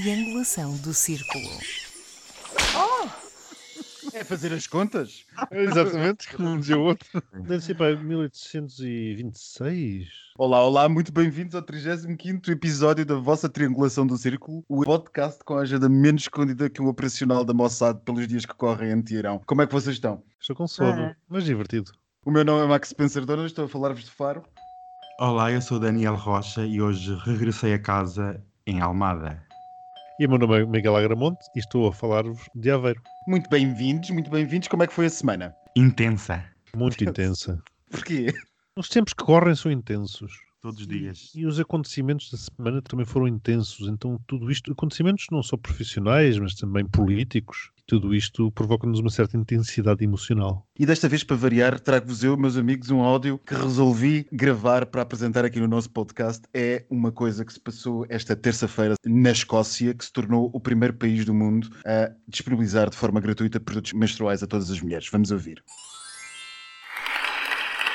triangulação do círculo. É fazer as contas? Exatamente, como um dizia o outro. Deve ser para 1826. Olá, olá, muito bem-vindos ao 35 episódio da vossa Triangulação do Círculo, o podcast com a agenda menos escondida que um operacional da Mossad pelos dias que correm em Teherão. Como é que vocês estão? Estou com sono, mas divertido. O meu nome é Max Spencer Donas, estou a falar-vos de Faro. Olá, eu sou Daniel Rocha e hoje regressei a casa em Almada. E o meu nome é Miguel Agramonte e estou a falar-vos de Aveiro. Muito bem-vindos, muito bem-vindos. Como é que foi a semana? Intensa, Muito intensa. Porquê? Os tempos que correm são intensos. Todos os dias. E os acontecimentos da semana também foram intensos. Então, tudo isto, acontecimentos não só profissionais, mas também políticos, e tudo isto provoca-nos uma certa intensidade emocional. E desta vez, para variar, trago-vos eu, meus amigos, um áudio que resolvi gravar para apresentar aqui no nosso podcast. É uma coisa que se passou esta terça-feira na Escócia, que se tornou o primeiro país do mundo a disponibilizar de forma gratuita produtos menstruais a todas as mulheres. Vamos ouvir.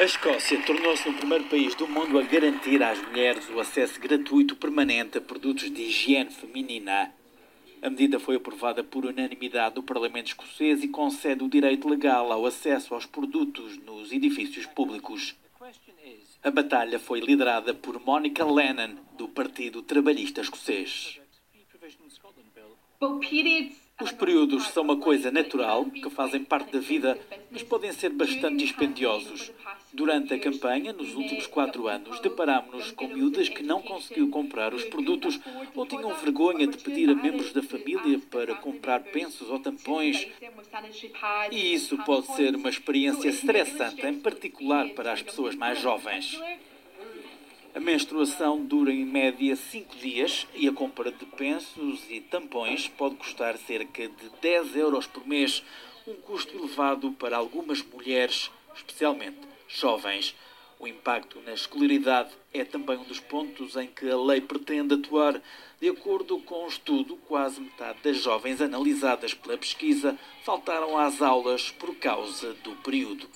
A Escócia tornou-se o primeiro país do mundo a garantir às mulheres o acesso gratuito permanente a produtos de higiene feminina. A medida foi aprovada por unanimidade do Parlamento escocês e concede o direito legal ao acesso aos produtos nos edifícios públicos. A batalha foi liderada por Monica Lennon, do Partido Trabalhista Escocês. Os períodos são uma coisa natural, que fazem parte da vida, mas podem ser bastante dispendiosos. Durante a campanha, nos últimos quatro anos, deparámos-nos com miúdas que não conseguiu comprar os produtos ou tinham vergonha de pedir a membros da família para comprar pensos ou tampões. E isso pode ser uma experiência estressante, em particular para as pessoas mais jovens. A menstruação dura em média 5 dias e a compra de pensos e tampões pode custar cerca de 10 euros por mês, um custo elevado para algumas mulheres, especialmente jovens. O impacto na escolaridade é também um dos pontos em que a lei pretende atuar. De acordo com um estudo, quase metade das jovens analisadas pela pesquisa faltaram às aulas por causa do período.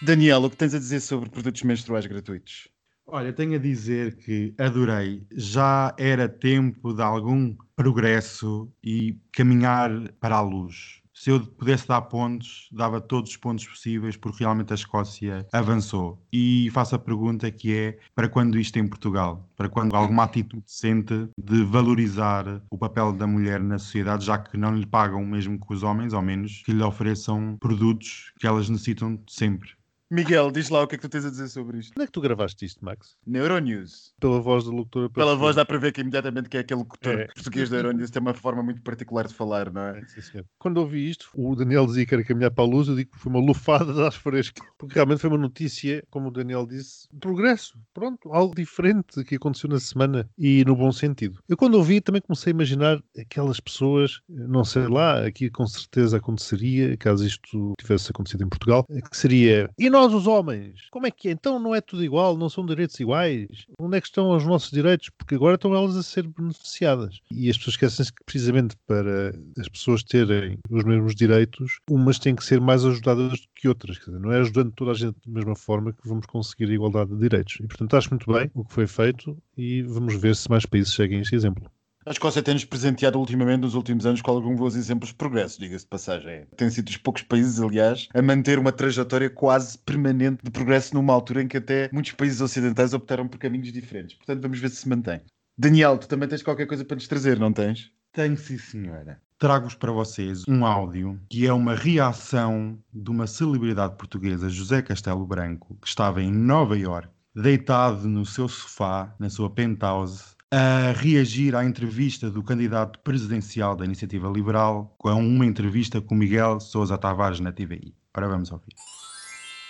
Daniel, o que tens a dizer sobre produtos menstruais gratuitos? Olha, tenho a dizer que adorei. Já era tempo de algum progresso e caminhar para a luz. Se eu pudesse dar pontos, dava todos os pontos possíveis, porque realmente a Escócia avançou. E faço a pergunta que é: para quando isto em Portugal? Para quando alguma atitude decente de valorizar o papel da mulher na sociedade, já que não lhe pagam mesmo que os homens, ao menos que lhe ofereçam produtos que elas necessitam sempre. Miguel, diz lá o que é que tu tens a dizer sobre isto. Onde é que tu gravaste isto, Max? Neuronews. Pela voz da locutora. Pela voz dá para ver que imediatamente que é aquele locutor É. português da Euronews tem uma forma muito particular de falar, não é? Sim, senhor. Quando ouvi isto, o Daniel dizia que era caminhar para a luz, eu digo que foi uma lufada de ar fresco. Porque realmente foi uma notícia, como o Daniel disse, de progresso. Pronto, algo diferente que aconteceu na semana e no bom sentido. Eu quando ouvi também comecei a imaginar aquelas pessoas, não sei lá, aqui com certeza aconteceria, caso isto tivesse acontecido em Portugal, que seria, e nós os homens? Como é que é? Então não é tudo igual, não são direitos iguais? Onde é que estão os nossos direitos? Porque agora estão elas a ser beneficiadas. E as pessoas esquecem-se que precisamente para as pessoas terem os mesmos direitos, umas têm que ser mais ajudadas do que outras. Dizer, não é ajudando toda a gente da mesma forma que vamos conseguir a igualdade de direitos. E portanto acho muito bem o que foi feito e vamos ver se mais países seguem este exemplo. A Escócia tem-nos presenteado ultimamente, nos últimos anos, com alguns bons exemplos de progresso, diga-se de passagem. Tem sido dos poucos países, aliás, a manter uma trajetória quase permanente de progresso numa altura em que até muitos países ocidentais optaram por caminhos diferentes. Portanto, vamos ver se se mantém. Daniel, tu também tens qualquer coisa para nos trazer, não tens? Tenho sim, senhora. Trago-vos para vocês um áudio que é uma reação de uma celebridade portuguesa, José Castelo Branco, que estava em Nova York, deitado no seu sofá, na sua penthouse, a reagir à entrevista do candidato presidencial da Iniciativa Liberal com uma entrevista com Miguel Sousa Tavares na TVI. Ora, vamos ouvir.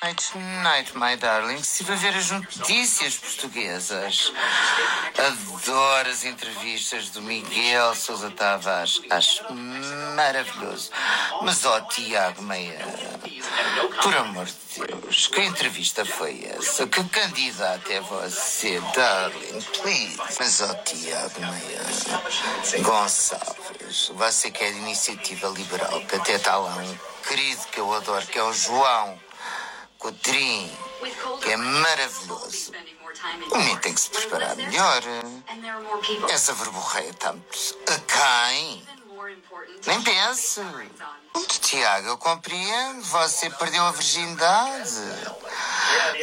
Night, night, my darling. Estive a ver as notícias portuguesas. Adoro as entrevistas do Miguel Sousa Tavares. Acho maravilhoso. Mas, ó, Tiago Meia, por amor de Deus, que entrevista foi essa? Que candidato é você, darling? Please. Mas, ó, Tiago Meia, Gonçalves, você que é de iniciativa liberal, que até está lá um querido que eu adoro, que é o João. Cotrim, que é maravilhoso. O menino tem que se preparar melhor. Essa verborreia está a quem? Nem pense. Tiago, eu compreendo. Você perdeu a virgindade.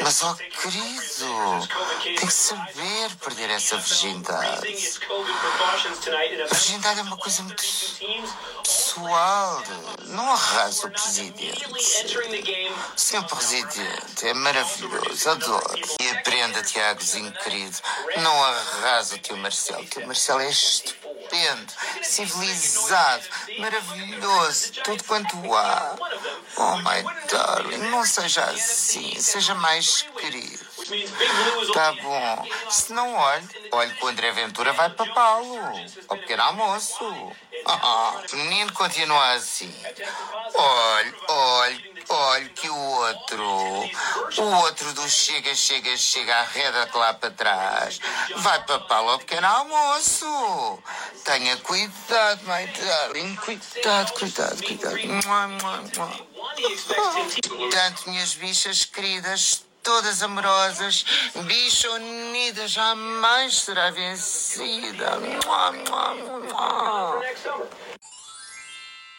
Mas, ó oh, querido, tem que saber perder essa virgindade. A virgindade é uma coisa muito pessoal. Não arrasa o presidente. Senhor presidente, é maravilhoso, adoro. E aprenda, Tiagozinho querido, não arrasa o teu Marcelo. O teu Marcelo é estupendo estupendo, civilizado, maravilhoso, tudo quanto há. Oh, my darling, não seja assim, seja mais querido. Tá bom. Se não olhe, olhe que o André Ventura vai papá-lo. Ao pequeno almoço. Ah, o menino continua assim. Olhe, olhe, olhe que o outro, o outro do chega, chega, chega, arreda lá para trás. Vai papá-lo ao pequeno almoço. Tenha cuidado, my darling. Cuidado, cuidado, cuidado. Tanto, minhas bichas queridas, todas amorosas, bicha unida jamais será vencida.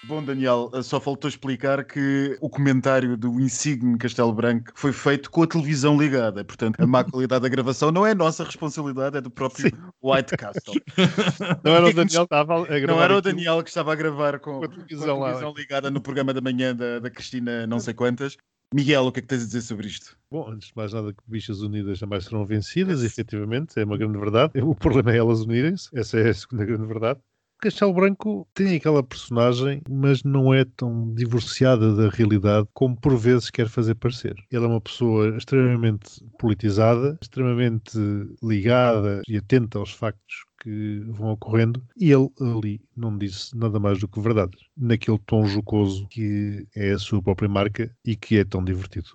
Bom, Daniel, eh, só faltou explicar que o comentário do insigne Castelo Branco foi feito com a televisão ligada. Portanto, a má qualidade da gravação não é nossa responsabilidade, é do próprio Sim. White Castle. Não era o Daniel que estava a gravar. Não era o Daniel que estava a gravar com, com a televisão, com a televisão ligada no programa da manhã da, da Cristina, não sei quantas. Miguel, o que é que tens a dizer sobre isto? Bom, antes de mais nada, que bichas unidas jamais serão vencidas, efetivamente, é uma grande verdade. O problema é elas unirem-se, essa é a segunda grande verdade. Castelo Branco tem aquela personagem, mas não é tão divorciada da realidade como por vezes quer fazer parecer. Ele é uma pessoa extremamente politizada, extremamente ligada e atenta aos factos que vão ocorrendo e ele ali não disse nada mais do que verdade, naquele tom jocoso que é a sua própria marca e que é tão divertido.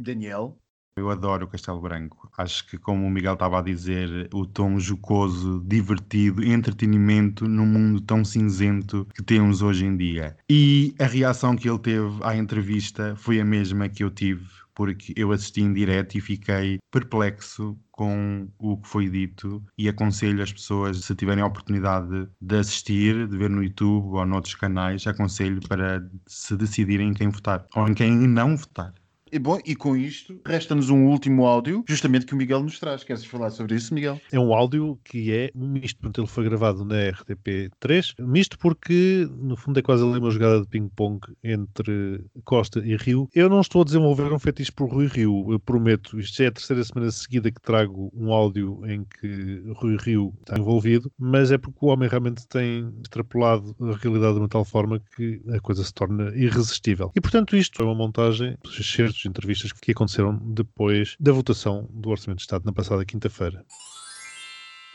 Daniel? Eu adoro o Castelo Branco. Acho que, como o Miguel estava a dizer, o tom jocoso, divertido, entretenimento num mundo tão cinzento que temos hoje em dia. E a reação que ele teve à entrevista foi a mesma que eu tive, porque eu assisti em direto e fiquei perplexo com o que foi dito e aconselho as pessoas, se tiverem a oportunidade de assistir, de ver no YouTube ou noutros canais, aconselho para se decidirem em quem votar ou em quem não votar. E bom, e com isto, resta-nos um último áudio, justamente que o Miguel nos traz. Queres falar sobre isso, Miguel? É um áudio que é misto. Portanto, ele foi gravado na RTP3. Misto porque, no fundo, é quase ali uma jogada de ping-pong entre Costa e Rio. Eu não estou a desenvolver um fetiche por Rui Rio, eu prometo. Isto já é a terceira semana seguida que trago um áudio em que Rui Rio está envolvido, mas é porque o homem realmente tem extrapolado a realidade de uma tal forma que a coisa se torna irresistível. E, portanto, isto é uma montagem, excertos de entrevistas que aconteceram depois da votação do Orçamento de Estado na passada quinta-feira.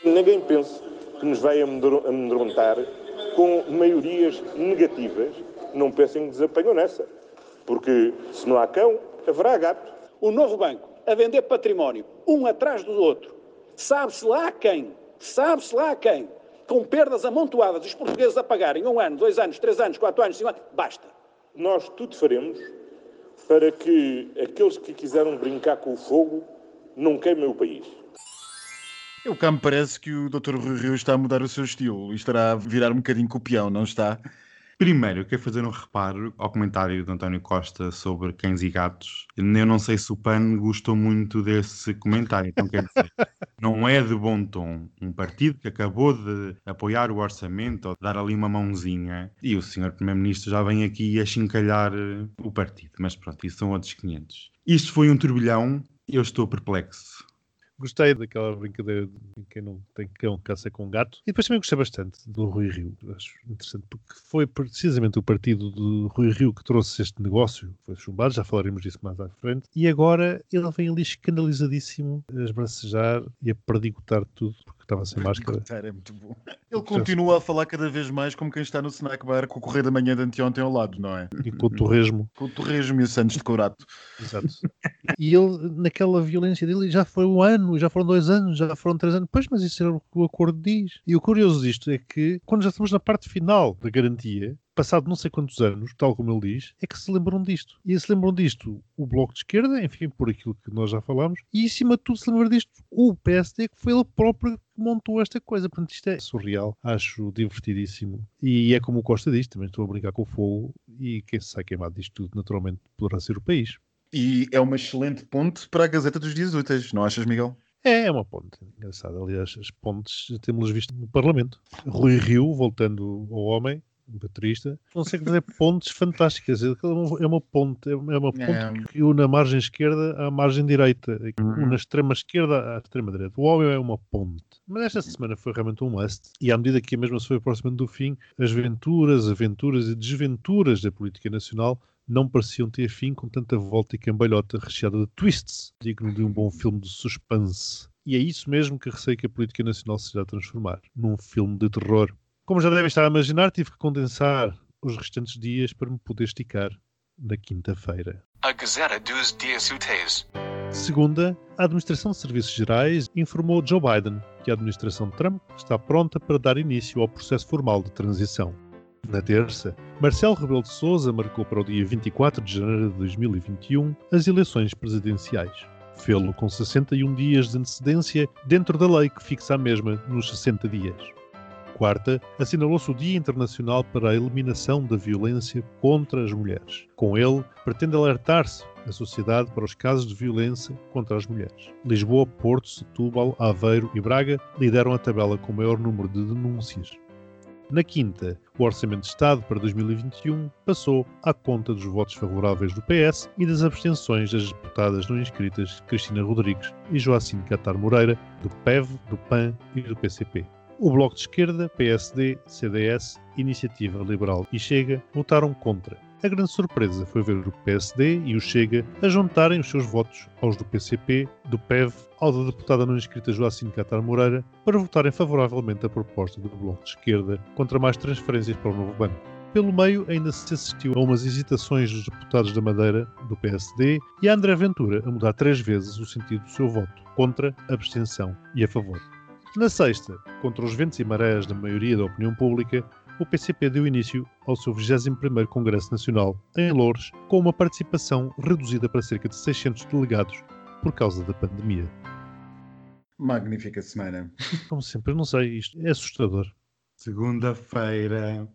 Ninguém pensa que nos vai amedrontar com maiorias negativas. Não pensem que desapanham nessa. Porque se não há cão, haverá gato. O novo banco a vender património, um atrás do outro. Sabe-se lá a quem, sabe-se lá a quem, com perdas amontoadas, os portugueses a pagarem um ano, dois anos, três anos, quatro anos, cinco anos, basta. Nós tudo faremos para que aqueles que quiseram brincar com o fogo não queimem o país. Eu cá me parece que o Dr. Rui Rio está a mudar o seu estilo e estará a virar um bocadinho copião, não está? Primeiro, eu quero fazer um reparo ao comentário de António Costa sobre cães e gatos. Eu não sei se o PAN gostou muito desse comentário. Então, quer dizer, não é de bom tom um partido que acabou de apoiar o orçamento ou dar ali uma mãozinha e o senhor Primeiro-Ministro já vem aqui a chincalhar eh, o partido. Mas pronto, isso são outros 500. Isto foi um turbilhão. Eu estou perplexo. Gostei daquela brincadeira de quem não tem cão caça com gato. E depois também gostei bastante do Rui Rio. Acho interessante porque foi precisamente o partido do Rui Rio que trouxe este negócio. Foi chumbado, já falaremos disso mais à frente. E agora ele vem ali escandalizadíssimo a esbracejar e a perdigotar tudo porque estava sem máscara. É muito bom. Ele continua a falar cada vez mais como quem está no snack bar com o correio da manhã de anteontem ao lado, não é? E com o torresmo. Com o torresmo e o Santos de Courato. Exato. e ele, naquela violência dele, já foi um ano, já foram dois anos, já foram três anos. Pois, mas isso é o que o acordo diz. E o curioso disto é que, quando já estamos na parte final da garantia, passado não sei quantos anos, tal como ele diz, é que se lembram disto. E se lembram disto o Bloco de Esquerda, enfim, por aquilo que nós já falámos, e em cima de tudo se lembra disto o PSD, que foi ele próprio que montou esta coisa. Portanto, isto é surreal, acho divertidíssimo. E é como o Costa diz, também estou a brincar com o fogo, e quem se sai queimado disto tudo, naturalmente, poderá ser o país. E é uma excelente ponte para a Gazeta dos Dias Úteis, não achas, Miguel? É, é uma ponte. Engraçado. Aliás, as pontes temos visto no Parlamento. Rui Rio, voltando ao homem, baterista, consegue fazer pontes fantásticas. É uma ponte, é uma ponte é. que une a margem esquerda à margem direita, uhum. une a extrema esquerda à extrema direita. O homem é uma ponte. Mas esta semana foi realmente um must, e à medida que a mesma se foi aproximando do fim, as venturas, aventuras e desventuras da política nacional não pareciam ter fim com tanta volta e cambalhota recheada de twists, digno de um bom filme de suspense. E é isso mesmo que receio que a política nacional se irá transformar, num filme de terror. Como já devem estar a imaginar, tive que condensar os restantes dias para me poder esticar na quinta-feira. A Gazeta dos Dias Úteis. Segunda, a Administração de Serviços Gerais informou Joe Biden que a administração Trump está pronta para dar início ao processo formal de transição. Na terça, Marcelo Rebelo de Sousa marcou para o dia 24 de janeiro de 2021 as eleições presidenciais. Fê-lo com 61 dias de antecedência dentro da lei que fixa a mesma nos 60 dias. Quarta, assinalou-se o Dia Internacional para a Eliminação da Violência contra as Mulheres. Com ele, pretende alertar-se a sociedade para os casos de violência contra as mulheres. Lisboa, Porto, Setúbal, Aveiro e Braga lideram a tabela com o maior número de denúncias. Na quinta, o Orçamento de Estado para 2021 passou à conta dos votos favoráveis do PS e das abstenções das deputadas não inscritas Cristina Rodrigues e Joacim Catar Moreira, do PEV, do PAN e do PCP. O Bloco de Esquerda, PSD, CDS, Iniciativa Liberal e Chega votaram contra. A grande surpresa foi ver o PSD e o Chega a juntarem os seus votos aos do PCP, do PEV, ao da deputada não inscrita Joacim Catar Moreira, para votarem favoravelmente a proposta do Bloco de Esquerda contra mais transferências para o novo banco. Pelo meio, ainda se assistiu a umas hesitações dos deputados da Madeira, do PSD, e a André Ventura a mudar três vezes o sentido do seu voto, contra, abstenção e a favor. Na sexta, contra os ventos e marés da maioria da opinião pública, o PCP deu início ao seu 21º Congresso Nacional, em Loures, com uma participação reduzida para cerca de 600 delegados por causa da pandemia. Magnífica semana. Como sempre, não sei, isto é assustador. Segunda-feira.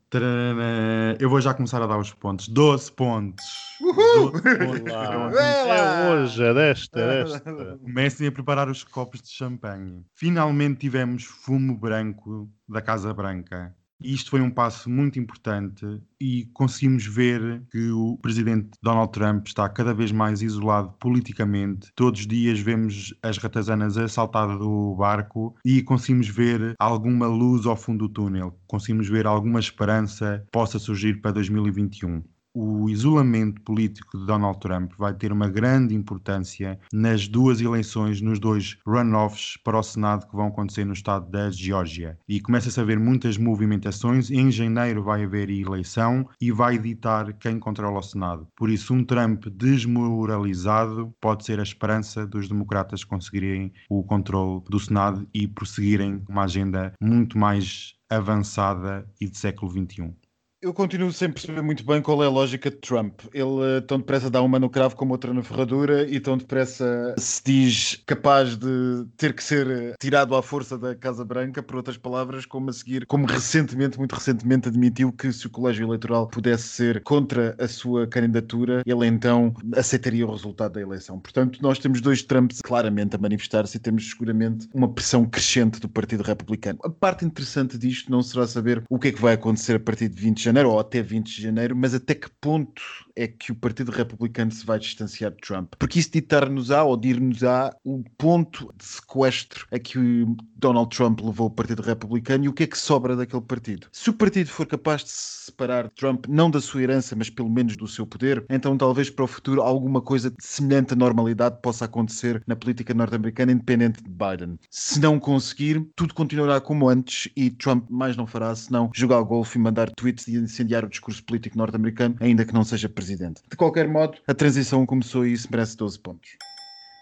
Eu vou já começar a dar os pontos. 12 pontos. Uhul! 12 pontos. É hoje, é desta, é desta. Comecem a preparar os copos de champanhe. Finalmente tivemos fumo branco da Casa Branca. Isto foi um passo muito importante e conseguimos ver que o presidente Donald Trump está cada vez mais isolado politicamente. Todos os dias vemos as ratazanas a saltar do barco e conseguimos ver alguma luz ao fundo do túnel. Conseguimos ver alguma esperança possa surgir para 2021 o isolamento político de Donald Trump vai ter uma grande importância nas duas eleições, nos dois runoffs para o Senado que vão acontecer no estado da Geórgia. E começa-se a haver muitas movimentações. Em janeiro vai haver eleição e vai ditar quem controla o Senado. Por isso, um Trump desmoralizado pode ser a esperança dos democratas conseguirem o controle do Senado e prosseguirem uma agenda muito mais avançada e de século XXI. Eu continuo sem perceber muito bem qual é a lógica de Trump. Ele uh, tão depressa dá uma no cravo como outra na ferradura e tão depressa se diz capaz de ter que ser eh, tirado à força da Casa Branca, por outras palavras, como a seguir, como recentemente, muito recentemente, admitiu que se o colégio eleitoral pudesse ser contra a sua candidatura, ele então aceitaria o resultado da eleição. Portanto, nós temos dois Trumps claramente a manifestar-se e temos seguramente uma pressão crescente do Partido Republicano. A parte interessante disto não será saber o que é que vai acontecer a partir de 20 de janeiro ou até 20 de janeiro, mas até que ponto é que o Partido Republicano se vai distanciar de Trump? Porque isso ditar-nos-á ou dir-nos-á o ponto de sequestro a que Donald Trump levou o Partido Republicano e o que é que sobra daquele partido. Se o partido for capaz de se separar Trump, não da sua herança, mas pelo menos do seu poder, então talvez para o futuro alguma coisa semelhante à normalidade possa acontecer na política norte-americana, independente de Biden. Se não conseguir, tudo continuará como antes e Trump mais não fará senão jogar golfe e mandar tweets e incendiar o discurso político norte-americano, ainda que não seja presidente. De qualquer modo, a transição começou e isso merece 12 pontos.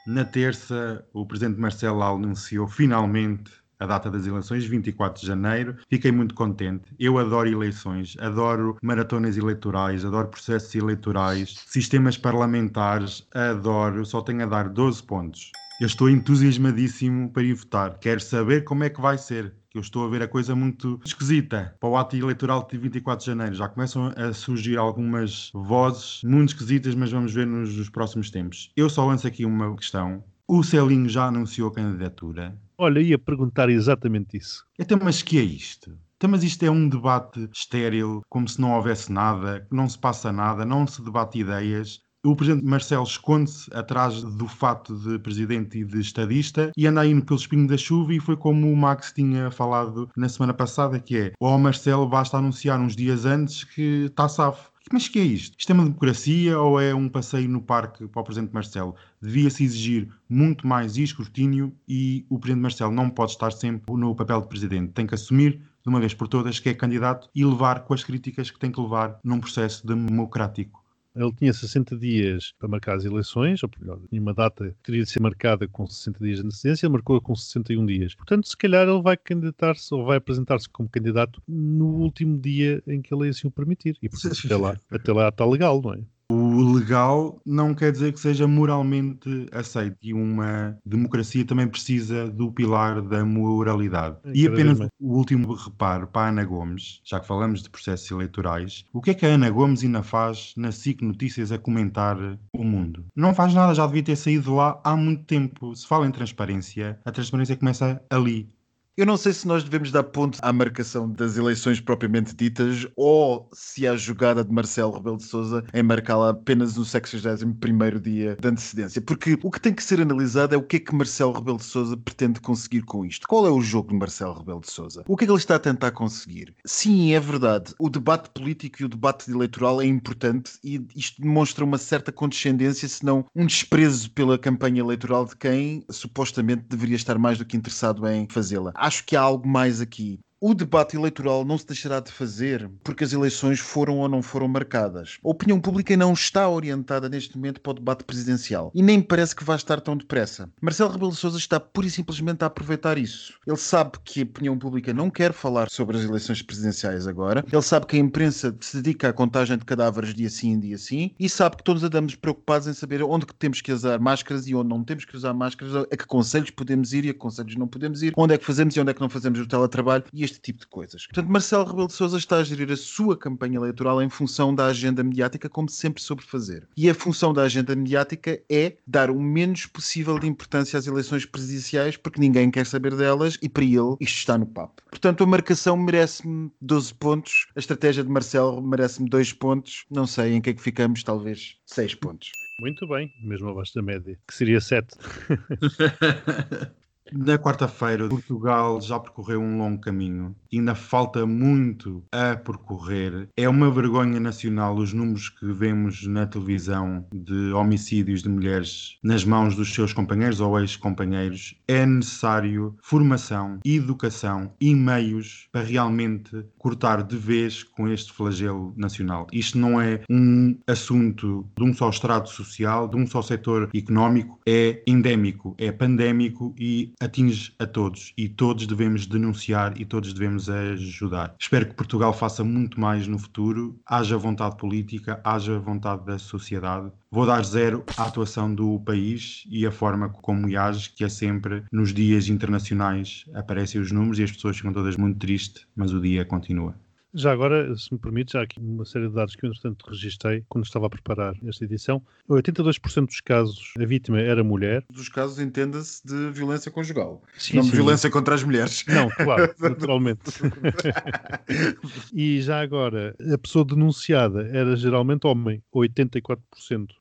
Na terça, o presidente Marcelo anunciou finalmente a data das eleições, 24 de janeiro. Fiquei muito contente. Eu adoro eleições, adoro maratonas eleitorais, adoro processos eleitorais, sistemas parlamentares, adoro. Só tenho a dar 12 pontos. Eu estou entusiasmadíssimo para ir votar. Quero saber como é que vai ser. Eu estou a ver a coisa muito esquisita para o ato eleitoral de 24 de janeiro. Já começam a surgir algumas vozes muito esquisitas, mas vamos ver nos, nos próximos tempos. Eu só lanço aqui uma questão. O Celinho já anunciou a candidatura. Olha, ia perguntar exatamente isso. Então, mas que é isto? Então, mas isto é um debate estéril, como se não houvesse nada, não se passa nada, não se debate ideias. O presidente Marcelo esconde-se atrás do fato de presidente e de estadista e anda aí pelo espinho da chuva e foi como o Max tinha falado na semana passada, que é, o Marcelo basta anunciar uns dias antes que está safo. Mas que é isto? Isto é uma democracia ou é um passeio no parque para o Presidente Marcelo? Devia-se exigir muito mais escrutínio e o Presidente Marcelo não pode estar sempre no papel de Presidente. Tem que assumir de uma vez por todas que é candidato e levar com as críticas que tem que levar num processo democrático. Ele tinha 60 dias para marcar as eleições, ou melhor, tinha uma data que teria de ser marcada com 60 dias de antecedência, marcou-a com 61 dias. Portanto, se calhar ele vai candidatar-se ou vai apresentar-se como candidato no último dia em que a lei assim o permitir. E portanto, até lá, até lá está legal, não é? O legal não quer dizer que seja moralmente aceito e uma democracia também precisa do pilar da moralidade. É, e apenas o último reparo para a Ana Gomes, já que falamos de processos eleitorais, o que é que a Ana Gomes ainda faz na SIC Notícias a comentar o mundo? Não faz nada, já devia ter saído lá há muito tempo. Se fala em transparência, a transparência começa ali, eu não sei se nós devemos dar ponto à marcação das eleições propriamente ditas ou se há jogada de Marcelo Rebelo de Sousa em marcá-la apenas no 61º dia de antecedência. Porque o que tem que ser analisado é o que é que Marcelo Rebelo de Sousa pretende conseguir com isto. Qual é o jogo de Marcelo Rebelo de Sousa? O que é que ele está a tentar conseguir? Sim, é verdade. O debate político e o debate eleitoral é importante e isto demonstra uma certa condescendência, se não um desprezo pela campanha eleitoral de quem supostamente deveria estar mais do que interessado em fazê-la acho que há algo mais aqui. O debate eleitoral não se deixará de fazer porque as eleições foram ou não foram marcadas. A opinião pública não está orientada neste momento para o debate presidencial e nem parece que vai estar tão depressa. Marcelo Rebelo de Sousa está pura e simplesmente a aproveitar isso. Ele sabe que a opinião pública não quer falar sobre as eleições presidenciais agora. Ele sabe que a imprensa se dedica à contagem de cadáveres dia sim, dia sim e sabe que todos andamos preocupados em saber onde que temos que usar máscaras e onde não temos que usar máscaras, a que conselhos podemos ir e a que conselhos não podemos ir, onde é que fazemos e onde é que não fazemos o teletrabalho e este tipo de coisas. Portanto, Marcelo Rebelo de Sousa está a gerir a sua campanha eleitoral em função da agenda mediática, como sempre soube fazer. E a função da agenda mediática é dar o menos possível de importância às eleições presidenciais, porque ninguém quer saber delas e para ele isto está no papo. Portanto, a marcação merece-me 12 pontos, a estratégia de Marcelo merece-me 2 pontos, não sei em que é que ficamos, talvez 6 pontos. Muito bem, mesmo abaixo da média, que seria 7. Na quarta-feira, Portugal já percorreu um longo caminho. Ainda falta muito a percorrer. É uma vergonha nacional os números que vemos na televisão de homicídios de mulheres nas mãos dos seus companheiros ou ex-companheiros. É necessário formação, educação e meios para realmente cortar de vez com este flagelo nacional. Isto não é um assunto de um só estrato social, de um só setor económico, é endémico, é pandémico e atinge a todos e todos devemos denunciar e todos devemos ajudar. Espero que Portugal faça muito mais no futuro, haja vontade política, haja vontade da sociedade. Vou dar zero à atuação do país e a forma como age, que é sempre nos dias internacionais aparecem os números e as pessoas ficam todas muito tristes, mas o dia continua. Já agora, se me permite, já aqui uma série de dados que eu, entretanto, registrei quando estava a preparar esta edição. 82% dos casos, a vítima era mulher. Dos casos, entenda-se de violência conjugal. Sim, não sim. de violência contra as mulheres. Não, claro, naturalmente. e já agora, a pessoa denunciada era geralmente homem, 84%.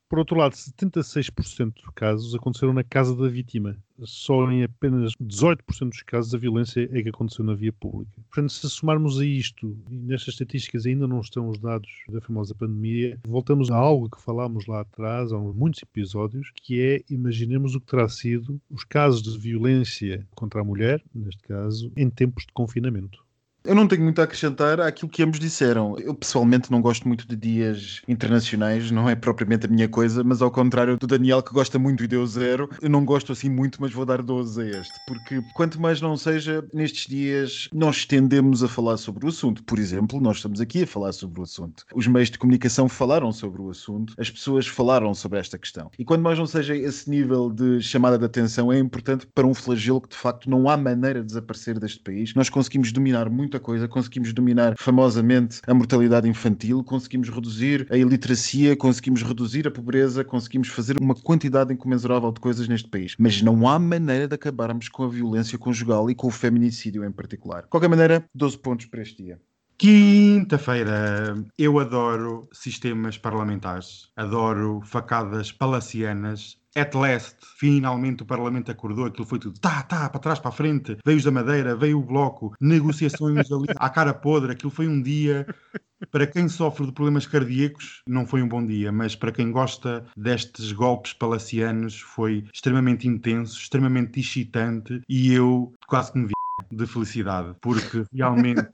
Por outro lado, 76% dos casos aconteceram na casa da vítima. Só em apenas 18% dos casos a violência é que aconteceu na via pública. Portanto, se somarmos a isto, e nestas estatísticas ainda não estão os dados da famosa pandemia, voltamos a algo que falámos lá atrás, há muitos episódios, que é, imaginemos o que terá sido os casos de violência contra a mulher, neste caso, em tempos de confinamento. Eu não tenho muito a acrescentar àquilo que ambos disseram. Eu pessoalmente não gosto muito de dias internacionais, não é propriamente a minha coisa, mas ao contrário do Daniel que gosta muito e deu zero, eu não gosto assim muito, mas vou dar 12 a este. Porque quanto mais não seja, nestes dias nós estendemos a falar sobre o assunto. Por exemplo, nós estamos aqui a falar sobre o assunto. Os meios de comunicação falaram sobre o assunto, as pessoas falaram sobre esta questão. E quando mais não seja esse nível de chamada de atenção, é importante para um flagelo que de facto não há maneira de desaparecer deste país. Nós conseguimos dominar muita coisa, conseguimos dominar famosamente a mortalidade infantil, conseguimos reduzir a iliteracia, conseguimos reduzir a pobreza, conseguimos fazer uma quantidade incomensurável de coisas neste país. Mas não há maneira de acabarmos com a violência conjugal e com o feminicídio em particular. De qualquer maneira, 12 pontos para este dia. Quinta-feira, eu adoro sistemas parlamentares, adoro facadas palacianas. At last, finalmente o Parlamento acordou, aquilo foi tudo tá, tá, para trás, para a frente, veio os da Madeira, veio o Bloco, negociações ali à cara podre, aquilo foi um dia. Para quem sofre de problemas cardíacos, não foi um bom dia, mas para quem gosta destes golpes palacianos, foi extremamente intenso, extremamente excitante. E eu quase que me vi de felicidade, porque realmente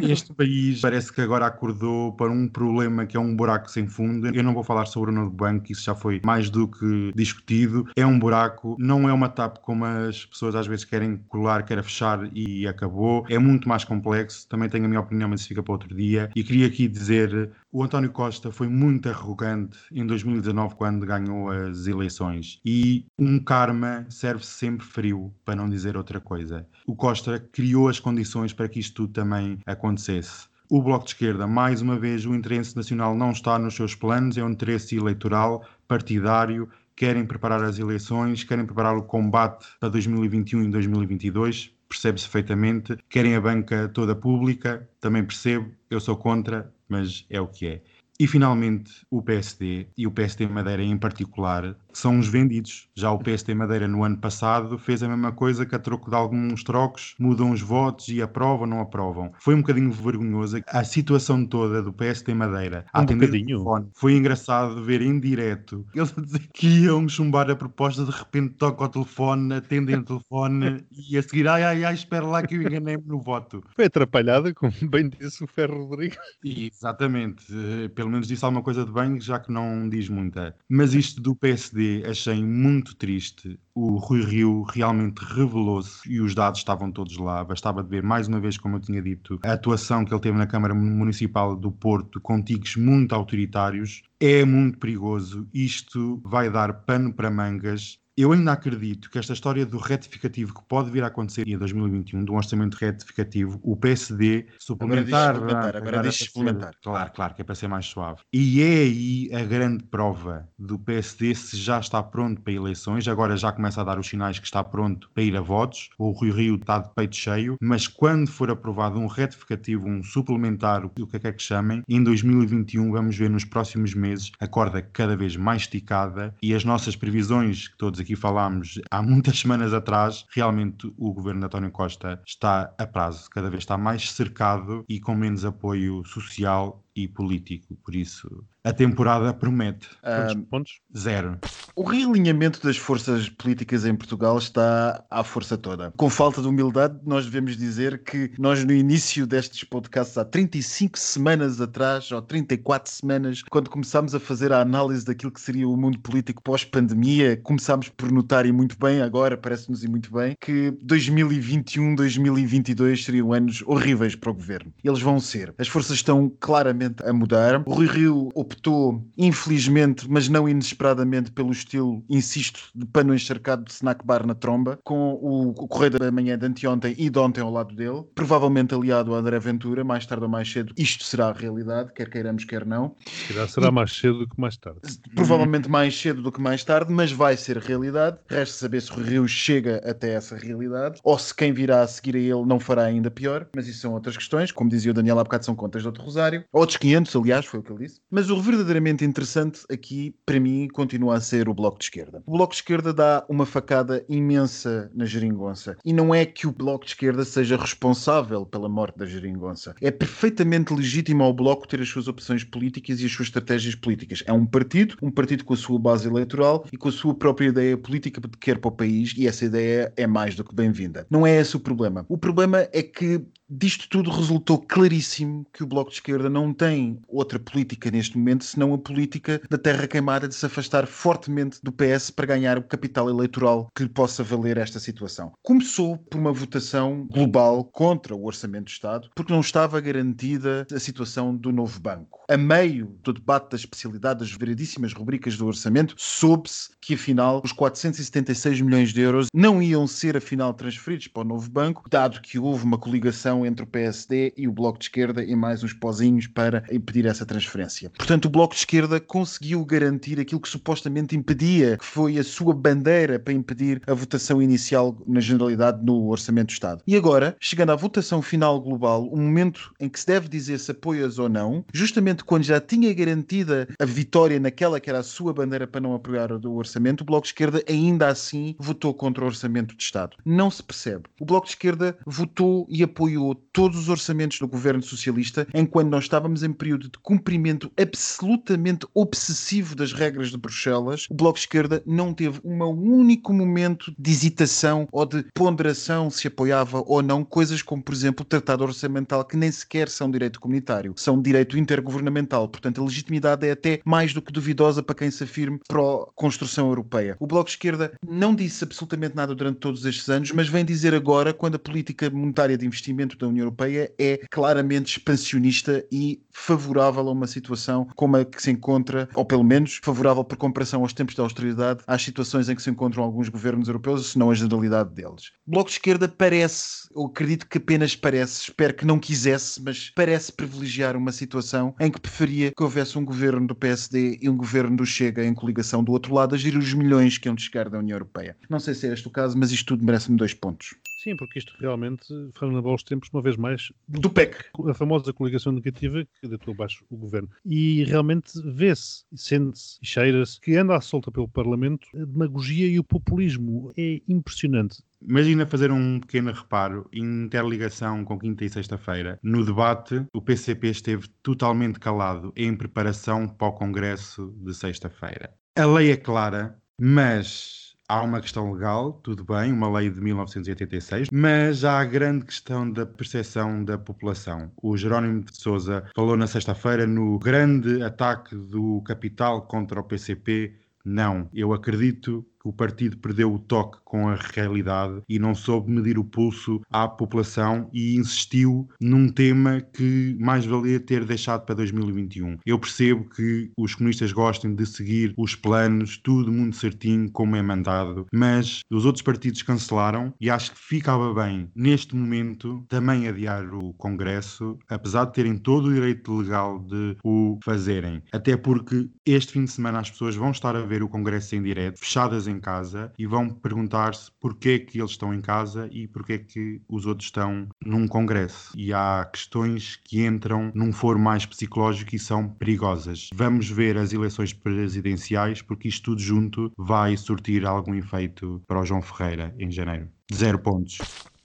este país parece que agora acordou para um problema que é um buraco sem fundo. Eu não vou falar sobre o novo banco, isso já foi mais do que discutido. É um buraco, não é uma TAP como as pessoas às vezes querem colar, querem fechar e acabou. É muito mais complexo. Também tenho a minha opinião, mas isso fica para outro dia. E queria aqui dizer o António Costa foi muito arrogante em 2019 quando ganhou as eleições e um karma serve sempre frio, para não dizer outra coisa. O Costa criou as condições para que isto tudo também acontecesse. O Bloco de Esquerda, mais uma vez, o interesse nacional não está nos seus planos, é um interesse eleitoral, partidário, querem preparar as eleições, querem preparar o combate para 2021 e 2022, percebe-se perfeitamente. Querem a banca toda pública, também percebo, eu sou contra, mas é o que é. E finalmente o PSD, e o PSD Madeira em particular, são os vendidos. Já o PSD Madeira no ano passado fez a mesma coisa que a troco de alguns trocos, mudam os votos e aprovam, não aprovam. Foi um bocadinho vergonhoso a situação toda do PSD Madeira. Um bocadinho. Foi engraçado ver em direto eles dizer que iam chumbar a proposta, de repente toca o telefone, atendem o telefone e a seguir, ai, ai, ai, espera lá que eu enganei-me no voto. Foi atrapalhada, como bem disse o Ferro Rodrigues. Exatamente. Pelo menos disse alguma coisa de bem, já que não diz muita. Mas isto do PSD achei muito triste. O Rui Rio realmente revelou-se e os dados estavam todos lá. Bastava de ver, mais uma vez, como eu tinha dito, a atuação que ele teve na Câmara Municipal do Porto com tigres muito autoritários. É muito perigoso. Isto vai dar pano para mangas eu ainda acredito que esta história do retificativo que pode vir a acontecer em 2021, do orçamento retificativo, o PSD suplementar. Agora diz suplementar. Agora diz suplementar. Claro, claro, que é para ser mais suave. E é aí a grande prova do PSD se já está pronto para eleições. Agora já começa a dar os sinais que está pronto para ir a votos. O Rui Rio está de peito cheio. Mas quando for aprovado um retificativo, um suplementar, o que é que é que chamem, em 2021 vamos ver nos próximos meses a corda cada vez mais esticada e as nossas previsões que todos aqui falámos há muitas semanas atrás, realmente o governo de António Costa está a prazo, cada vez está mais cercado e com menos apoio social e político. Por isso, a temporada promete. Quantos pontos? Zero. O realinhamento das forças políticas em Portugal está à força toda. Com falta de humildade, nós devemos dizer que nós, no início destes podcasts, há 35 semanas atrás, ou 34 semanas, quando começámos a fazer a análise daquilo que seria o mundo político pós-pandemia, começámos por notar, e muito bem, agora parece-nos e muito bem, que 2021, 2022 seriam anos horríveis para o governo. Eles vão ser. As forças estão claramente a mudar. O Rui Rio optou, infelizmente, mas não inesperadamente, pelo estilo, insisto, de pano encharcado de snack bar na tromba, com o, o Correio da Manhã de anteontem e de ontem ao lado dele, provavelmente aliado a André Ventura, mais tarde ou mais cedo, isto será a realidade, quer queiramos, quer não. Será, será e, mais cedo do que mais tarde. Provavelmente mais cedo do que mais tarde, mas vai ser realidade. Resta saber se o Rio chega até essa realidade, ou se quem virá a seguir a ele não fará ainda pior, mas isso são outras questões. Como dizia o Daniel há bocado, são contas de outro rosário. Outros 500, aliás, foi o que ele disse. Mas o verdadeiramente interessante aqui, para mim, continua a ser o Bloco de Esquerda. O Bloco de Esquerda dá uma facada imensa na geringonça. E não é que o Bloco de Esquerda seja responsável pela morte da geringonça. É perfeitamente legítimo ao Bloco ter as suas opções políticas e as suas estratégias políticas. É um partido, um partido com a sua base eleitoral e com a sua própria ideia política que quer para o país e essa ideia é mais do que bem-vinda. Não é esse o problema. O problema é que Disto tudo resultou claríssimo que o Bloco de Esquerda não tem outra política neste momento senão a política da terra queimada de se afastar fortemente do PS para ganhar o capital eleitoral que lhe possa valer esta situação. Começou por uma votação global contra o Orçamento do Estado, porque não estava garantida a situação do novo banco. A meio do debate da especialidade das veridíssimas rubricas do orçamento, soube-se que afinal os 476 milhões de euros não iam ser afinal transferidos para o novo banco, dado que houve uma coligação entre o PSD e o Bloco de Esquerda e mais uns pozinhos para impedir essa transferência. Portanto, o Bloco de Esquerda conseguiu garantir aquilo que supostamente impedia, que foi a sua bandeira para impedir a votação inicial na generalidade no Orçamento do Estado. E agora, chegando à votação final global, o um momento em que se deve dizer se apoias ou não, justamente quando já tinha garantida a vitória naquela que era a sua bandeira para não apoiar o orçamento, o Bloco de Esquerda ainda assim votou contra o Orçamento de Estado. Não se percebe. O Bloco de Esquerda votou e apoiou todos os orçamentos do governo socialista enquanto nós estávamos em período de cumprimento absolutamente obsessivo das regras de Bruxelas. O Bloco de Esquerda não teve um único momento de hesitação ou de ponderação se apoiava ou não coisas como, por exemplo, o Tratado Orçamental, que nem sequer são direito comunitário, são direito intergovernamental. Portanto, a legitimidade é até mais do que duvidosa para quem se afirme pró-construção europeia. O Bloco de Esquerda não disse absolutamente nada durante todos estes anos, mas vem dizer agora, quando a política monetária de investimento da União Europeia é claramente expansionista e favorável a uma situação como a que se encontra, ou pelo menos favorável por comparação aos tempos de austeridade, às situações em que se encontram alguns governos europeus, se não a generalidade deles. O Bloco de Esquerda parece, eu acredito que apenas parece, espero que não quisesse, mas parece privilegiar uma situação em que preferia que houvesse um governo do PSD e um governo do Chega em coligação do outro lado a gerir os milhões que iam chegar da União Europeia. Não sei se é este o caso, mas isto tudo merece-me dois pontos. Sim, porque isto realmente foi lembrar os tempos, uma vez mais, do PEC. A famosa coligação negativa que deitou abaixo o governo. E realmente vê-se, sente-se e cheira-se que anda à solta pelo Parlamento a demagogia e o populismo. É impressionante. Imagina fazer um pequeno reparo, interligação com quinta e sexta-feira. No debate, o PCP esteve totalmente calado em preparação para o Congresso de sexta-feira. A lei é clara, mas há uma questão legal, tudo bem, uma lei de 1986, mas há a grande questão da percepção da população. O Jerónimo de Sousa falou na sexta-feira no grande ataque do capital contra o PCP. Não, eu acredito que o partido perdeu o toque com a realidade e não soube medir o pulso à população e insistiu num tema que mais valia ter deixado para 2021. Eu percebo que os comunistas gostem de seguir os planos, tudo muito certinho, como é mandado, mas os outros partidos cancelaram e acho que ficava bem, neste momento, também adiar o Congresso, apesar de terem todo o direito legal de o fazerem. Até porque este fim de semana as pessoas vão estar a ver o Congresso em direto, fechadas em casa e vão perguntar-se porquê que eles estão em casa e porquê que os outros estão num congresso. E há questões que entram num foro mais psicológico e são perigosas. Vamos ver as eleições presidenciais porque isto tudo junto vai surtir algum efeito para o João Ferreira em janeiro. Zero pontos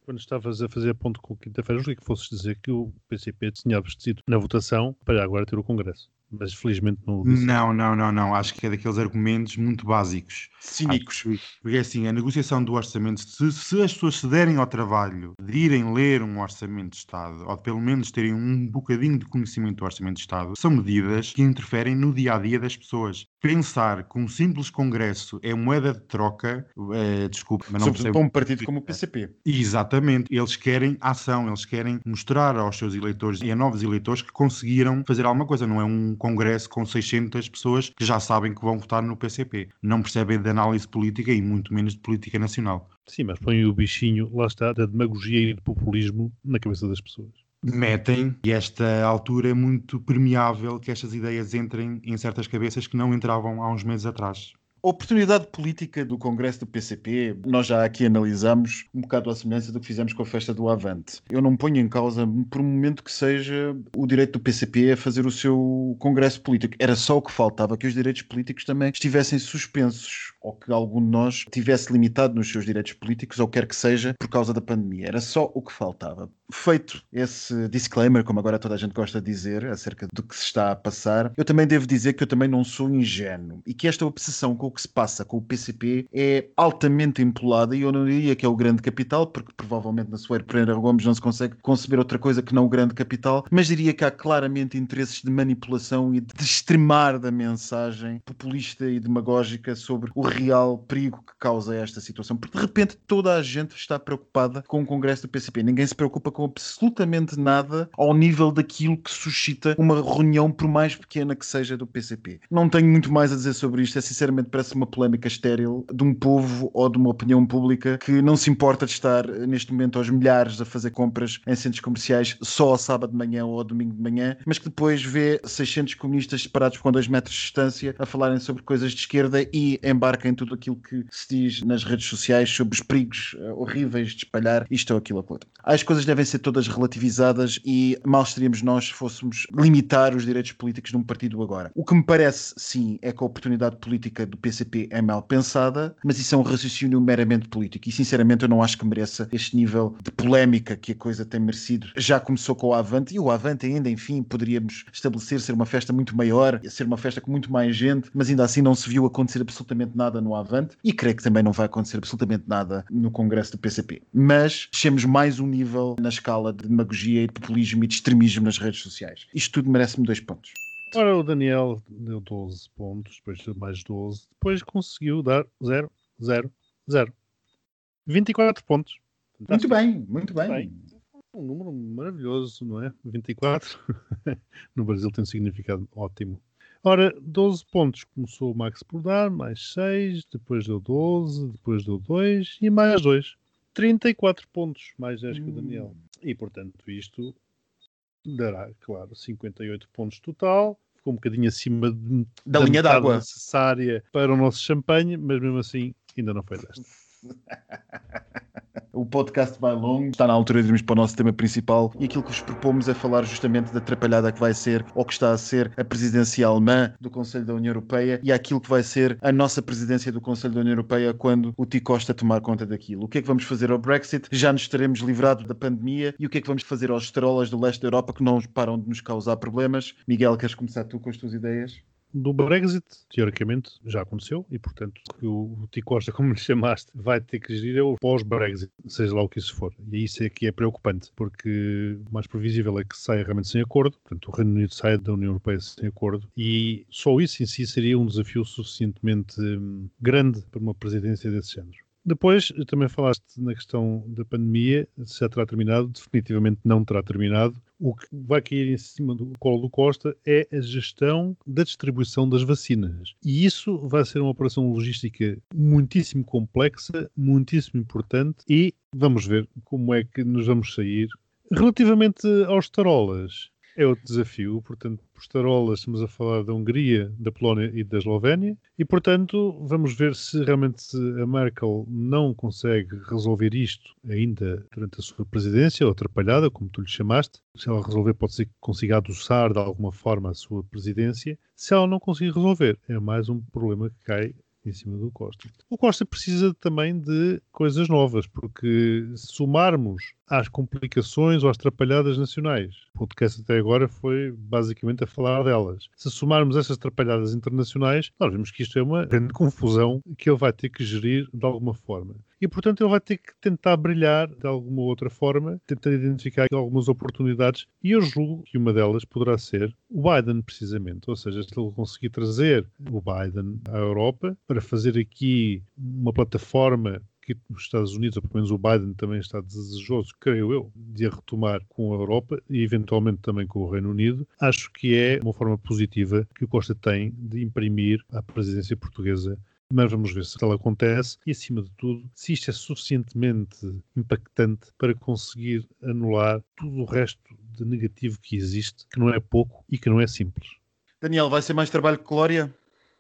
quando estavas a fazer ponto com quinta-feira, eu que fosses dizer que o PCP tinha abstecido na votação para agora ter o Congresso mas felizmente não o disse. Não, não, não, não. Acho que é daqueles argumentos muito básicos. Cínicos. Porque assim, a negociação do orçamento, se, se, as pessoas se derem ao trabalho de irem ler um orçamento de Estado, ou de pelo menos terem um bocadinho de conhecimento do orçamento de Estado, são medidas que interferem no dia a dia das pessoas. Pensar que um simples congresso é moeda de troca, é, desculpe, mas não Sobretudo para um partido como o PCP. Exatamente. Eles querem ação, eles querem mostrar aos seus eleitores e a novos eleitores que conseguiram fazer alguma coisa. Não é um congresso com 600 pessoas que já sabem que vão votar no PCP. Não percebem de análise política e muito menos de política nacional. Sim, mas põem o bichinho, lá está, da demagogia e do populismo na cabeça das pessoas metem e esta altura é muito permeável que estas ideias entrem em certas cabeças que não entravam há uns meses atrás. A oportunidade política do Congresso do PCP, nós já aqui analisamos um bocado à semelhança do que fizemos com a festa do Avante. Eu não ponho em causa, por um momento que seja, o direito do PCP a fazer o seu Congresso político. Era só o que faltava, que os direitos políticos também estivessem suspensos ou que algum de nós tivesse limitado nos seus direitos políticos, ou quer que seja, por causa da pandemia. Era só o que faltava. Feito esse disclaimer, como agora toda a gente gosta de dizer, acerca do que se está a passar, eu também devo dizer que eu também não sou ingênuo e que esta obsessão com o que se passa com o PCP é altamente empolada e eu não diria que é o grande capital, porque provavelmente na Soeiro Pereira Gomes não se consegue conceber outra coisa que não o grande capital, mas diria que há claramente interesses de manipulação e de extremar da mensagem populista e demagógica sobre o real perigo que causa esta situação, porque de repente toda a gente está preocupada com o Congresso do PCP, ninguém se preocupa com absolutamente nada ao nível daquilo que suscita uma reunião, por mais pequena que seja, do PCP. Não tenho muito mais a dizer sobre isto, é sinceramente parece uma polémica estéril de um povo ou de uma opinião pública que não se importa de estar neste momento aos milhares a fazer compras em centros comerciais só ao sábado de manhã ou ao domingo de manhã, mas que depois vê 600 comunistas separados com 2 metros de distância a falarem sobre coisas de esquerda e embarca em tudo aquilo que se diz nas redes sociais sobre os perigos uh, horríveis de espalhar isto ou aquilo ou aquilo. As coisas devem ser todas relativizadas e mal estaríamos nós se fôssemos limitar os direitos políticos de um partido agora. O que me parece, sim, é que a oportunidade política do PCP é mal pensada, mas isso é um raciocínio meramente político e, sinceramente, eu não acho que mereça este nível de polémica que a coisa tem merecido. Já começou com o Avante e o Avante ainda, enfim, poderíamos estabelecer ser uma festa muito maior, ser uma festa com muito mais gente, mas ainda assim não se viu acontecer absolutamente nada no Avante e creio que também não vai acontecer absolutamente nada no Congresso do PCP. Mas deixemos mais um nível nas escala de demagogia e de populismo e de extremismo nas redes sociais. Isto tudo merece-me dois pontos. Ora, o Daniel deu 12 pontos, depois de mais 12, depois conseguiu dar 0, 0, 0. 24 pontos. Muito bem, muito bem. bem. Um número maravilhoso, não é? 24. no Brasil tem um significado ótimo. Ora, 12 pontos começou o Max por dar, mais 6, depois deu 12, depois deu 2 e mais 2. 34 pontos, mais 10 que o Daniel. Hum. E, portanto, isto dará, claro, 58 pontos total. Ficou um bocadinho acima de, da, da linha d'água necessária para o nosso champanhe, mas mesmo assim ainda não foi desta. o podcast vai longo, está na altura de irmos para o nosso tema principal e aquilo que vos propomos é falar justamente da atrapalhada que vai ser ou que está a ser a presidência alemã do Conselho da União Europeia e aquilo que vai ser a nossa presidência do Conselho da União Europeia quando o Tico Costa tomar conta daquilo. O que é que vamos fazer ao Brexit? Já nos estaremos livrados da pandemia e o que é que vamos fazer aos estarolas do leste da Europa que não param de nos causar problemas? Miguel, queres começar tu com as tuas ideias? Do Brexit, teoricamente, já aconteceu e, portanto, o, o Tico Costa, como lhe chamaste, vai ter que gerir é o pós-Brexit, seja lá o que isso for. E isso é que é preocupante, porque o mais previsível é que saia realmente sem acordo, portanto, o Reino Unido saia da União Europeia sem acordo, e só isso em si seria um desafio suficientemente hum, grande para uma presidência desse género. Depois, também falaste na questão da pandemia, se terá terminado, definitivamente não terá terminado. O que vai cair em cima do colo do Costa é a gestão da distribuição das vacinas. E isso vai ser uma operação logística muitíssimo complexa, muitíssimo importante e vamos ver como é que nos vamos sair. Relativamente aos tarolas, é outro desafio, portanto, por estarolas estamos a falar da Hungria, da Polónia e da Eslovénia, e portanto vamos ver se realmente a Merkel não consegue resolver isto ainda durante a sua presidência, ou atrapalhada, como tu lhe chamaste. Se ela resolver, pode ser que consiga adoçar de alguma forma a sua presidência. Se ela não conseguir resolver, é mais um problema que cai em cima do Costa. O Costa precisa também de coisas novas, porque se somarmos às complicações ou às atrapalhadas nacionais, o podcast até agora foi basicamente a falar delas. Se somarmos essas atrapalhadas internacionais, nós vemos que isto é uma grande confusão que ele vai ter que gerir de alguma forma. E, portanto, ele vai ter que tentar brilhar de alguma outra forma, tentar identificar algumas oportunidades, e eu julgo que uma delas poderá ser o Biden, precisamente. Ou seja, se ele conseguir trazer o Biden à Europa para fazer aqui uma plataforma que os Estados Unidos, ou pelo menos o Biden, também está desejoso, creio eu, de a retomar com a Europa e eventualmente também com o Reino Unido, acho que é uma forma positiva que o Costa tem de imprimir à presidência portuguesa mas vamos ver se ela acontece e, acima de tudo, se isto é suficientemente impactante para conseguir anular tudo o resto de negativo que existe, que não é pouco e que não é simples. Daniel, vai ser mais trabalho que Glória?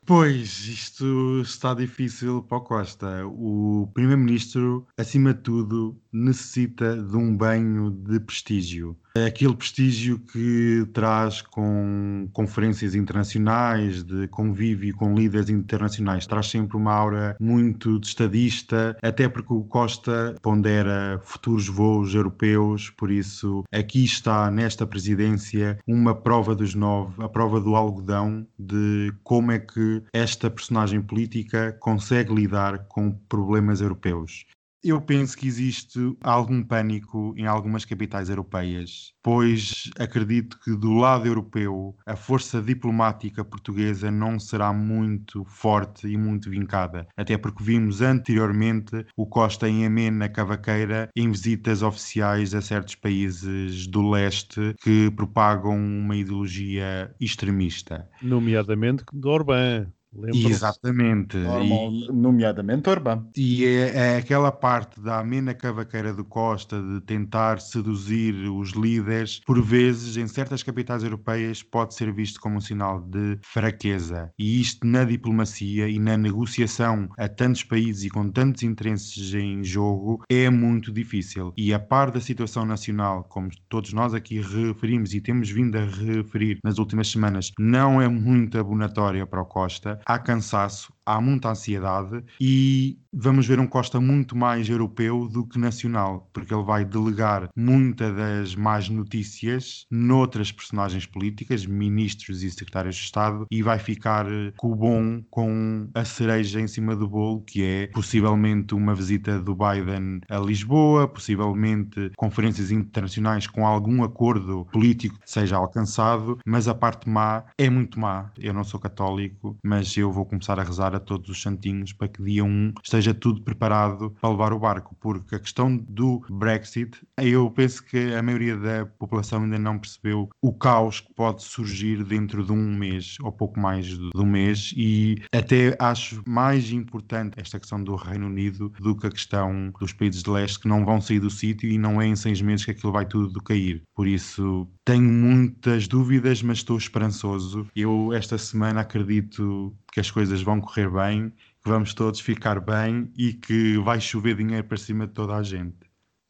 Pois, isto está difícil para o Costa. O Primeiro-Ministro, acima de tudo, necessita de um banho de prestígio. É aquele prestígio que traz com conferências internacionais, de convívio com líderes internacionais, traz sempre uma aura muito de estadista, até porque o Costa pondera futuros voos europeus, por isso aqui está nesta presidência uma prova dos nove, a prova do algodão de como é que esta personagem política consegue lidar com problemas europeus. Eu penso que existe algum pânico em algumas capitais europeias, pois acredito que do lado europeu a força diplomática portuguesa não será muito forte e muito vincada, até porque vimos anteriormente o Costa em Amena Cavaqueira em visitas oficiais a certos países do leste que propagam uma ideologia extremista. Nomeadamente do Orbán. Exatamente. Normal, e, nomeadamente Orbán. E é, é, aquela parte da amena cavaqueira do Costa de tentar seduzir os líderes, por vezes, em certas capitais europeias, pode ser visto como um sinal de fraqueza. E isto na diplomacia e na negociação a tantos países e com tantos interesses em jogo é muito difícil. E a par da situação nacional, como todos nós aqui referimos e temos vindo a referir nas últimas semanas, não é muito abonatória para o Costa há cansaço, há muita ansiedade e vamos ver um Costa muito mais europeu do que nacional, porque ele vai delegar muitas das más notícias noutras personagens políticas, ministros e secretários de Estado, e vai ficar eh, com o bom com a cereja em cima do bolo, que é possivelmente uma visita do Biden a Lisboa, possivelmente conferências internacionais com algum acordo político que seja alcançado, mas a parte má é muito má. Eu não sou católico, mas eu vou começar a rezar a todos os santinhos para que dia 1 esteja tudo preparado para levar o barco, porque a questão do Brexit, eu penso que a maioria da população ainda não percebeu o caos que pode surgir dentro de um mês ou pouco mais de um mês e até acho mais importante esta questão do Reino Unido do que a questão dos países de leste que não vão sair do sítio e não é em seis meses que aquilo vai tudo cair. Por isso tenho muitas dúvidas, mas estou esperançoso. Eu esta semana acredito que as coisas vão correr bem, que vamos todos ficar bem e que vai chover dinheiro para cima de toda a gente.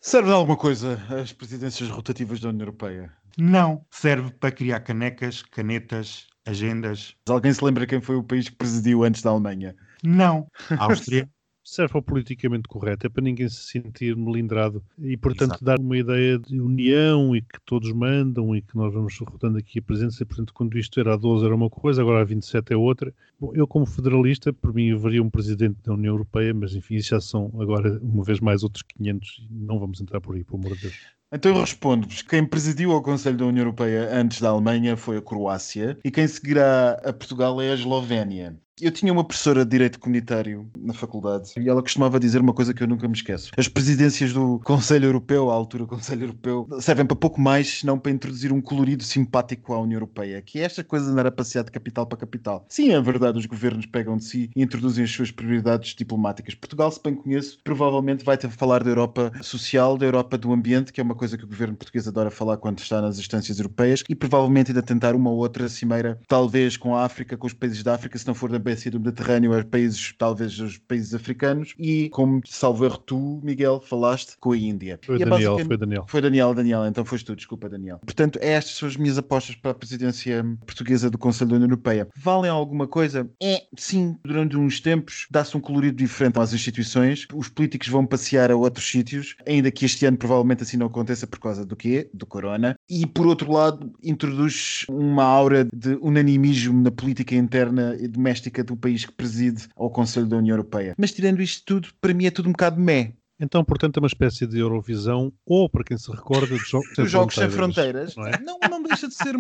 Serve de alguma coisa as presidências rotativas da União Europeia? Não. Serve para criar canecas, canetas, agendas. Alguém se lembra quem foi o país que presidiu antes da Alemanha? Não. Áustria serve ao politicamente correto, é para ninguém se sentir melindrado e, portanto, Exato. dar uma ideia de união e que todos mandam e que nós vamos rotando aqui a presença. E, portanto, quando isto era a 12 era uma coisa, agora a 27 é outra. Bom, eu, como federalista, por mim, haveria um presidente da União Europeia, mas, enfim, isso já são agora, uma vez mais, outros 500. Não vamos entrar por aí, pelo amor de Deus. Então eu respondo-vos: quem presidiu ao Conselho da União Europeia antes da Alemanha foi a Croácia e quem seguirá a Portugal é a Eslovénia. Eu tinha uma professora de Direito Comunitário na faculdade e ela costumava dizer uma coisa que eu nunca me esqueço. As presidências do Conselho Europeu, à altura Conselho Europeu, servem para pouco mais, senão para introduzir um colorido simpático à União Europeia, que é esta coisa de andar a passear de capital para capital. Sim, é verdade, os governos pegam de si e introduzem as suas prioridades diplomáticas. Portugal, se bem conheço, provavelmente vai ter a falar da Europa social, da Europa do ambiente, que é uma coisa que o governo português adora falar quando está nas instâncias europeias, e provavelmente ainda tentar uma ou outra cimeira, talvez com a África, com os países da África, se não for da bacia do Mediterrâneo a países, talvez os países africanos, e como salvo erro tu, Miguel, falaste com a Índia. Foi é Daniel, foi Daniel. Foi Daniel, Daniel, então foste tu, desculpa, Daniel. Portanto, estas são as minhas apostas para a presidência portuguesa do Conselho da União Europeia. Valem alguma coisa? É, sim, durante uns tempos dá-se um colorido diferente às instituições, os políticos vão passear a outros sítios, ainda que este ano provavelmente assim não aconteça por causa do quê? Do corona. E por outro lado, introduz uma aura de unanimismo na política interna e doméstica do país que preside ao Conselho da União Europeia. Mas tirando isto tudo, para mim é tudo um bocado meh. Então, portanto, é uma espécie de Eurovisão, ou, para quem se recorda, de jo Os Jogos Sem Fronteiras. Não, é? não, não deixa de ser.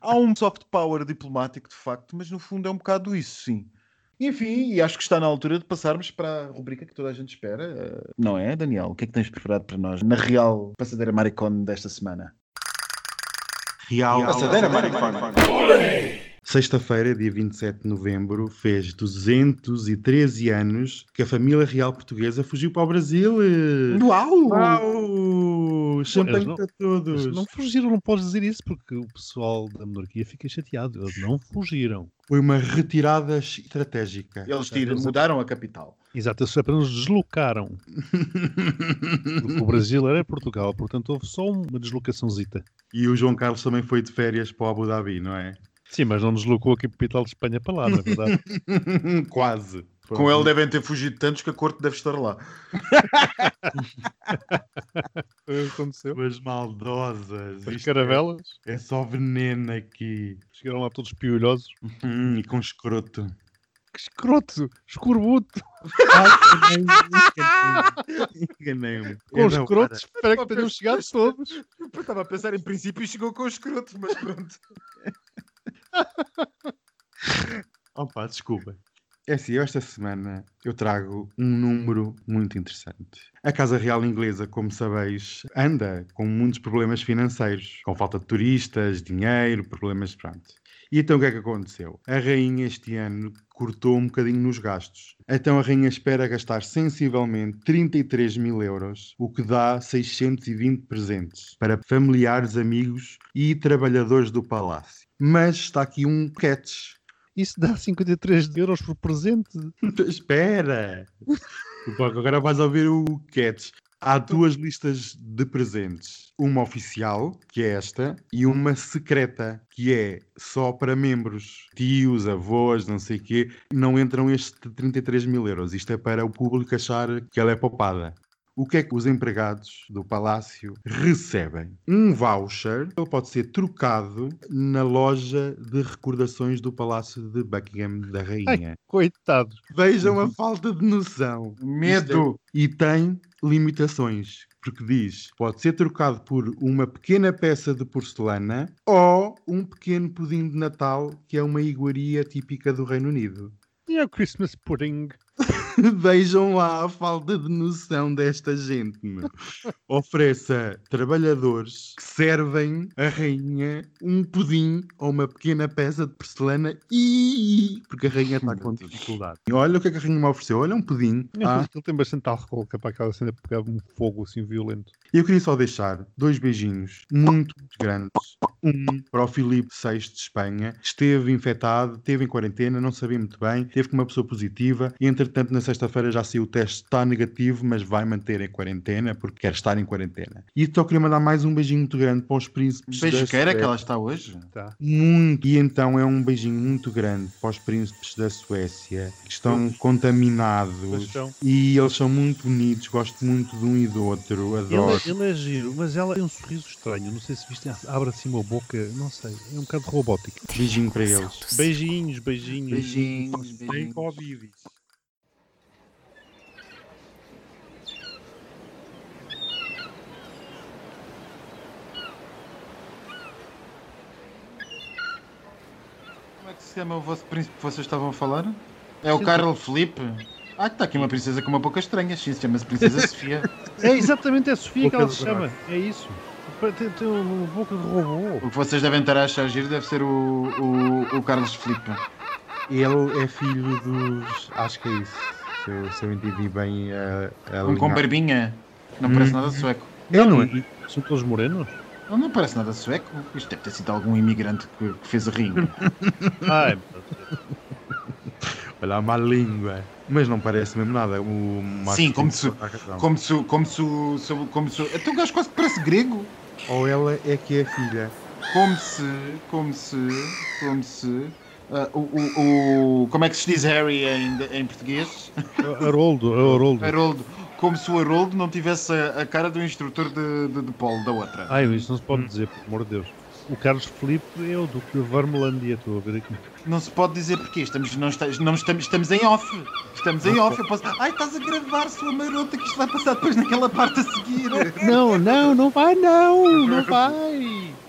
Há um soft power diplomático, de facto, mas no fundo é um bocado isso, sim. Enfim, e acho que está na altura de passarmos para a rubrica que toda a gente espera. Eh, não é, Daniel? O que é que tens preparado para nós na real passadeira Maricone desta semana? Real Passadeira Maricone. Sexta-feira, dia 27 de novembro, fez 213 anos que a família real portuguesa fugiu para o Brasil. Uau! Uau! Champanhe não, para todos. Não fugiram, não podes dizer isso, porque o pessoal da monarquia fica chateado. Eles não fugiram. Foi uma retirada estratégica. Eles tiram, mudaram a capital. Exato, eles apenas deslocaram. Porque o Brasil era Portugal, portanto houve só uma deslocaçãozita. E o João Carlos também foi de férias para o Abu Dhabi, não é? Sim, mas não deslocou a capital de Espanha para lá, na verdade. Quase. Com ele devem ter fugido tantos que a corte deve estar lá. Foi o que aconteceu. As maldosas. As isto caravelas É, é só veneno aqui. chegaram lá todos piolhosos. Hum, e com escroto. Que escroto! Escorbuto! Enganei-me. Com os escrotos, espero que tenham chegado todos. Eu estava a pensar, em princípio, chegou com o escroto, mas pronto. Opa, desculpa. É assim, eu esta semana eu trago um número muito interessante. A Casa Real Inglesa, como sabeis, anda com muitos problemas financeiros, com falta de turistas, dinheiro, problemas, pronto. E então o que é que aconteceu? A rainha este ano cortou um bocadinho nos gastos. Então a rainha espera gastar sensivelmente 33 mil euros, o que dá 620 presentes para familiares, amigos e trabalhadores do palácio. Mas está aqui um catch. Isso dá 53 euros por presente. Espera! Agora vais ouvir o catch. Há duas listas de presentes. Uma oficial, que é esta, e uma secreta, que é só para membros, tios, avós, não sei o quê. Não entram estes 33 mil euros. Isto é para o público achar que ela é poupada. O que é que os empregados do palácio recebem? Um voucher, ele pode ser trocado na loja de recordações do Palácio de Buckingham da Rainha. Coitados. Vejam a falta de noção. Medo. E tem limitações, porque diz pode ser trocado por uma pequena peça de porcelana ou um pequeno pudim de Natal, que é uma iguaria típica do Reino Unido. E é o Christmas pudding. Vejam lá a falta de noção desta gente. Meu. Oferece a trabalhadores que servem a rainha um pudim ou uma pequena peça de porcelana e porque a rainha está com dificuldade. E olha o que é que a rainha me ofereceu. Olha um pudim. Ah, ele tem bastante álcool, que é para aquela cena pegar um fogo assim violento. E eu queria só deixar dois beijinhos muito, muito grandes. Um para o Filipe VI de Espanha, que esteve infectado, esteve em quarentena, não sabia muito bem, teve com uma pessoa positiva e, entretanto, na sexta-feira já saiu o teste, está negativo, mas vai manter em quarentena porque quer estar em quarentena. E só queria mandar mais um beijinho muito grande para os príncipes da Beijoqueira que ela está hoje. Tá. Muito. E então é um beijinho muito grande para os príncipes da Suécia que estão contaminados. Pois estão. E eles são muito bonitos, gosto muito de um e do outro, adoro. Ele, ele é giro, mas ela tem um sorriso estranho. Não sei se viste, abre assim uma boca, não sei, é um bocado robótico. Beijinho para eles. Beijinhos, beijinhos. Beijinhos, beijinhos. Covid. Como é que se chama o vosso príncipe que vocês estavam a falar? É o Carlo Felipe? Ah, está aqui uma princesa com uma boca estranha. Sim, chama-se Princesa Sofia. É exatamente a Sofia que ela se chama. É isso. Tem, tem uma boca de robô. O que vocês devem estar a achar giro deve ser o, o, o Carlos Felipe. Ele é filho dos. Acho que é isso. Se eu, se eu entendi bem a, a Um com barbinha. Não parece Hum. nada sueco. Não, não é? São todos morenos? Não, não parece nada sueco. Isto deve ter sido algum imigrante que, que fez a ringue. Ai, Olha a má língua. Mas não parece mesmo nada. O macho Sim, como se, como se, como se, o- se, como se, até o gajo quase que parece grego. Ou ela é que é filha. Como se, como se, como se, ah, o, o, o- como é que se diz Harry em, em português? Haroldo, é o Haroldo. Haroldo. Como se o Haroldo não tivesse a, a cara do instrutor de, de, de polo da outra. Ai, isso não se pode dizer, por amor de Deus. O Carlos Felipe é o Duque de Vermelândia, estou a ver aqui. Não se pode dizer porquê. Estamos, não, está- não estamos, estamos em off. Estamos em off. Eu posso... Ai, estás a gravar, sua marota, que isto vai passar depois naquela parte a seguir. Não, não, não vai não, não vai.